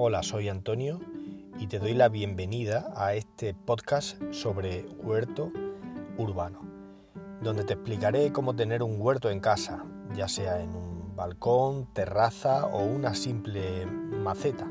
Hola, soy Antonio y te doy la bienvenida a este podcast sobre huerto urbano, donde te explicaré cómo tener un huerto en casa, ya sea en un balcón, terraza o una simple maceta.